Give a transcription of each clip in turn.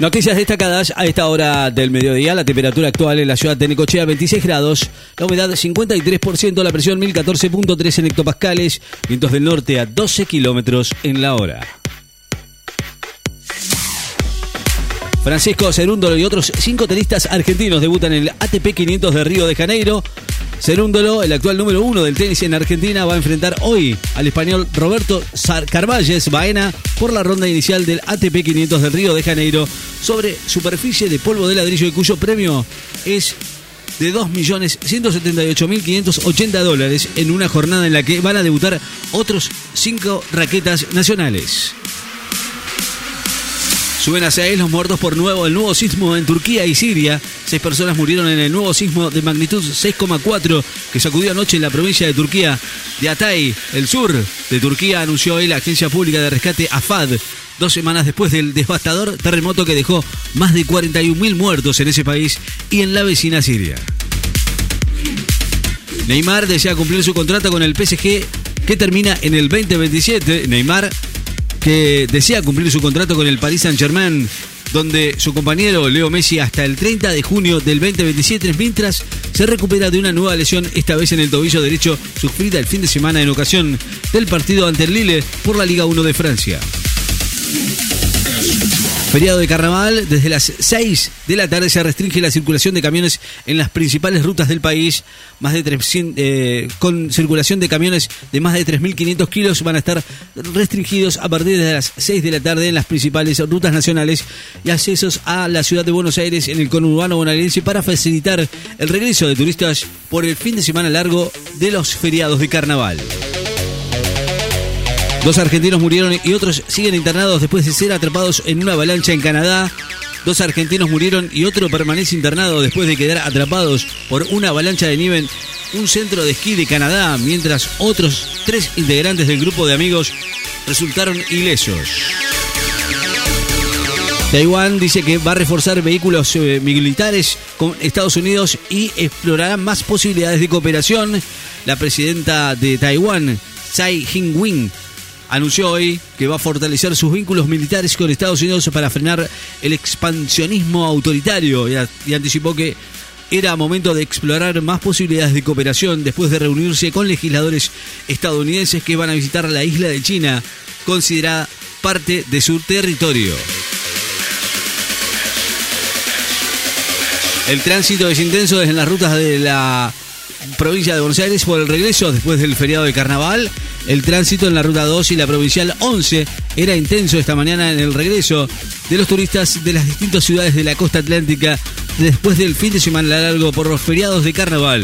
Noticias destacadas a esta hora del mediodía. La temperatura actual en la ciudad de Necochea 26 grados, la humedad 53%, la presión 1014.3 en hectopascales, vientos del norte a 12 kilómetros en la hora. Francisco Cerúndolo y otros cinco tenistas argentinos debutan en el ATP 500 de Río de Janeiro. Cerúndolo, el actual número uno del tenis en Argentina, va a enfrentar hoy al español Roberto Carvalles Baena por la ronda inicial del ATP 500 de Río de Janeiro sobre superficie de polvo de ladrillo y cuyo premio es de 2.178.580 dólares en una jornada en la que van a debutar otros cinco raquetas nacionales. Suben a seis los muertos por nuevo, el nuevo sismo en Turquía y Siria. Seis personas murieron en el nuevo sismo de magnitud 6,4 que sacudió anoche en la provincia de Turquía de Atay, el sur de Turquía, anunció hoy la agencia pública de rescate AFAD, dos semanas después del devastador terremoto que dejó más de 41.000 muertos en ese país y en la vecina Siria. Neymar desea cumplir su contrato con el PSG que termina en el 2027. Neymar que desea cumplir su contrato con el Paris Saint-Germain, donde su compañero Leo Messi hasta el 30 de junio del 2027, mientras se recupera de una nueva lesión, esta vez en el tobillo derecho, sufrida el fin de semana en ocasión del partido ante el Lille por la Liga 1 de Francia. Feriado de carnaval, desde las 6 de la tarde se restringe la circulación de camiones en las principales rutas del país. Más de 300, eh, con circulación de camiones de más de 3.500 kilos van a estar restringidos a partir de las 6 de la tarde en las principales rutas nacionales y accesos a la ciudad de Buenos Aires en el conurbano bonaerense para facilitar el regreso de turistas por el fin de semana largo de los feriados de carnaval. Dos argentinos murieron y otros siguen internados después de ser atrapados en una avalancha en Canadá. Dos argentinos murieron y otro permanece internado después de quedar atrapados por una avalancha de nieve en un centro de esquí de Canadá, mientras otros tres integrantes del grupo de amigos resultaron ilesos. Taiwán dice que va a reforzar vehículos eh, militares con Estados Unidos y explorará más posibilidades de cooperación. La presidenta de Taiwán, Tsai Ing-wen, anunció hoy que va a fortalecer sus vínculos militares con Estados Unidos para frenar el expansionismo autoritario y, anticipó que era momento de explorar más posibilidades de cooperación después de reunirse con legisladores estadounidenses que van a visitar la isla de China, considerada parte de su territorio. El tránsito es intenso desde las rutas de la provincia de Buenos Aires por el regreso después del feriado de carnaval. El tránsito en la ruta 2 y la provincial 11 era intenso esta mañana en el regreso de los turistas de las distintas ciudades de la costa atlántica después del fin de semana largo por los feriados de carnaval.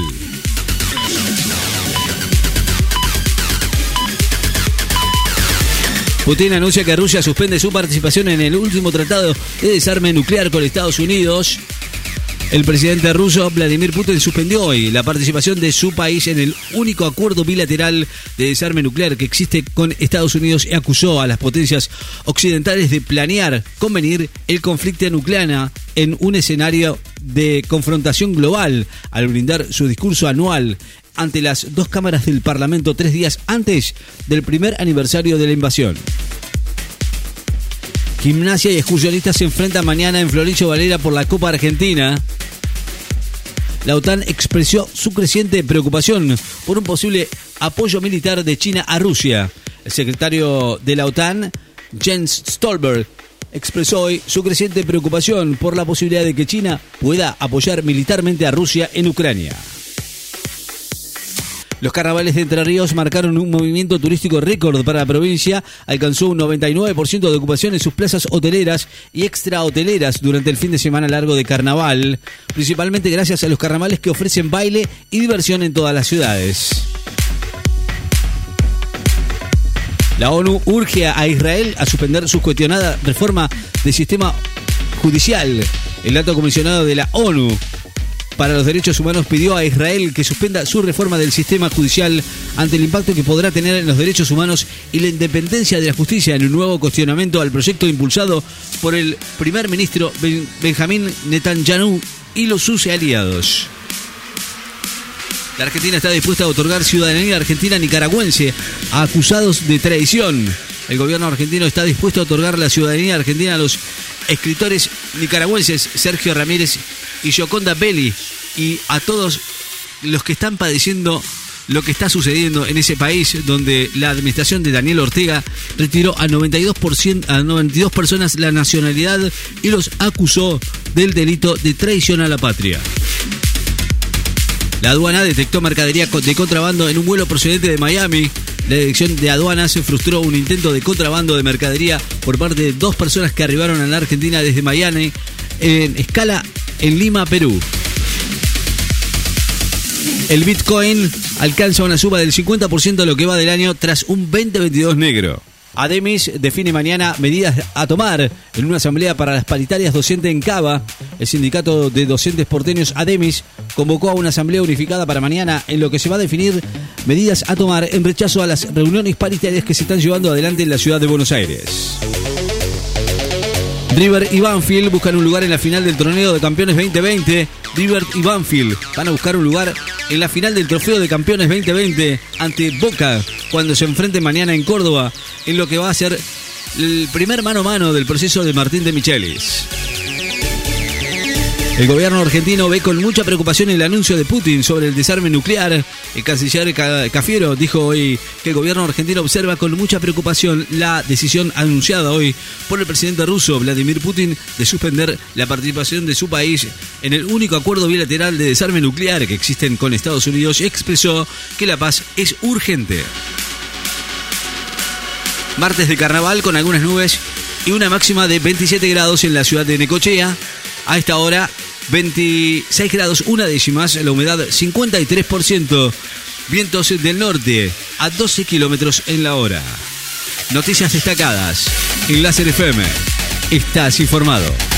Putin anuncia que Rusia suspende su participación en el último tratado de desarme nuclear con Estados Unidos. El presidente ruso Vladimir Putin suspendió hoy la participación de su país en el único acuerdo bilateral de desarme nuclear que existe con Estados Unidos y acusó a las potencias occidentales de planear convenir el conflicto nuclear en un escenario de confrontación global al brindar su discurso anual ante las dos cámaras del Parlamento tres días antes del primer aniversario de la invasión. Gimnasia y excursionistas se enfrentan mañana en Florillo Valera por la Copa Argentina. La OTAN expresó su creciente preocupación por un posible apoyo militar de China a Rusia. El secretario de la OTAN, Jens Stolberg, expresó hoy su creciente preocupación por la posibilidad de que China pueda apoyar militarmente a Rusia en Ucrania. Los carnavales de Entre Ríos marcaron un movimiento turístico récord para la provincia. Alcanzó un 99% de ocupación en sus plazas hoteleras y extra hoteleras durante el fin de semana largo de carnaval, principalmente gracias a los carnavales que ofrecen baile y diversión en todas las ciudades. La ONU urge a Israel a suspender su cuestionada reforma del sistema judicial. El alto comisionado de la ONU para los Derechos Humanos pidió a Israel que suspenda su reforma del sistema judicial ante el impacto que podrá tener en los derechos humanos y la independencia de la justicia en un nuevo cuestionamiento al proyecto impulsado por el primer ministro Benjamín Netanyahu y los sus aliados. La Argentina está dispuesta a otorgar ciudadanía argentina nicaragüense a acusados de traición. El gobierno argentino está dispuesto a otorgar la ciudadanía argentina a los escritores nicaragüenses Sergio Ramírez y Yoconda Belli y a todos los que están padeciendo lo que está sucediendo en ese país donde la administración de Daniel Ortega retiró a 92%, a 92 personas la nacionalidad y los acusó del delito de traición a la patria. La aduana detectó mercadería de contrabando en un vuelo procedente de Miami. La dirección de aduanas frustró un intento de contrabando de mercadería por parte de dos personas que arribaron a la Argentina desde Miami en escala en Lima, Perú. El Bitcoin alcanza una suba del 50% de lo que va del año tras un 2022 negro. Ademis define mañana medidas a tomar en una asamblea para las paritarias docentes en Cava. El sindicato de docentes porteños Ademis convocó a una asamblea unificada para mañana en lo que se va a definir medidas a tomar en rechazo a las reuniones paritarias que se están llevando adelante en la ciudad de Buenos Aires. River y Banfield buscan un lugar en la final del torneo de campeones 2020. River y Banfield van a buscar un lugar en la final del trofeo de campeones 2020 ante Boca cuando se enfrenten mañana en Córdoba en lo que va a ser el primer mano a mano del proceso de Martín de Michelis. El gobierno argentino ve con mucha preocupación el anuncio de Putin sobre el desarme nuclear. El canciller Cafiero dijo hoy que el gobierno argentino observa con mucha preocupación la decisión anunciada hoy por el presidente ruso Vladimir Putin de suspender la participación de su país en el único acuerdo bilateral de desarme nuclear que existen con Estados Unidos y expresó que la paz es urgente. Martes de carnaval con algunas nubes y una máxima de 27 grados en la ciudad de Necochea. A esta hora 26 grados una décimas, la humedad 53%, vientos del norte a 12 kilómetros en la hora. Noticias destacadas en Láser FM. Estás informado.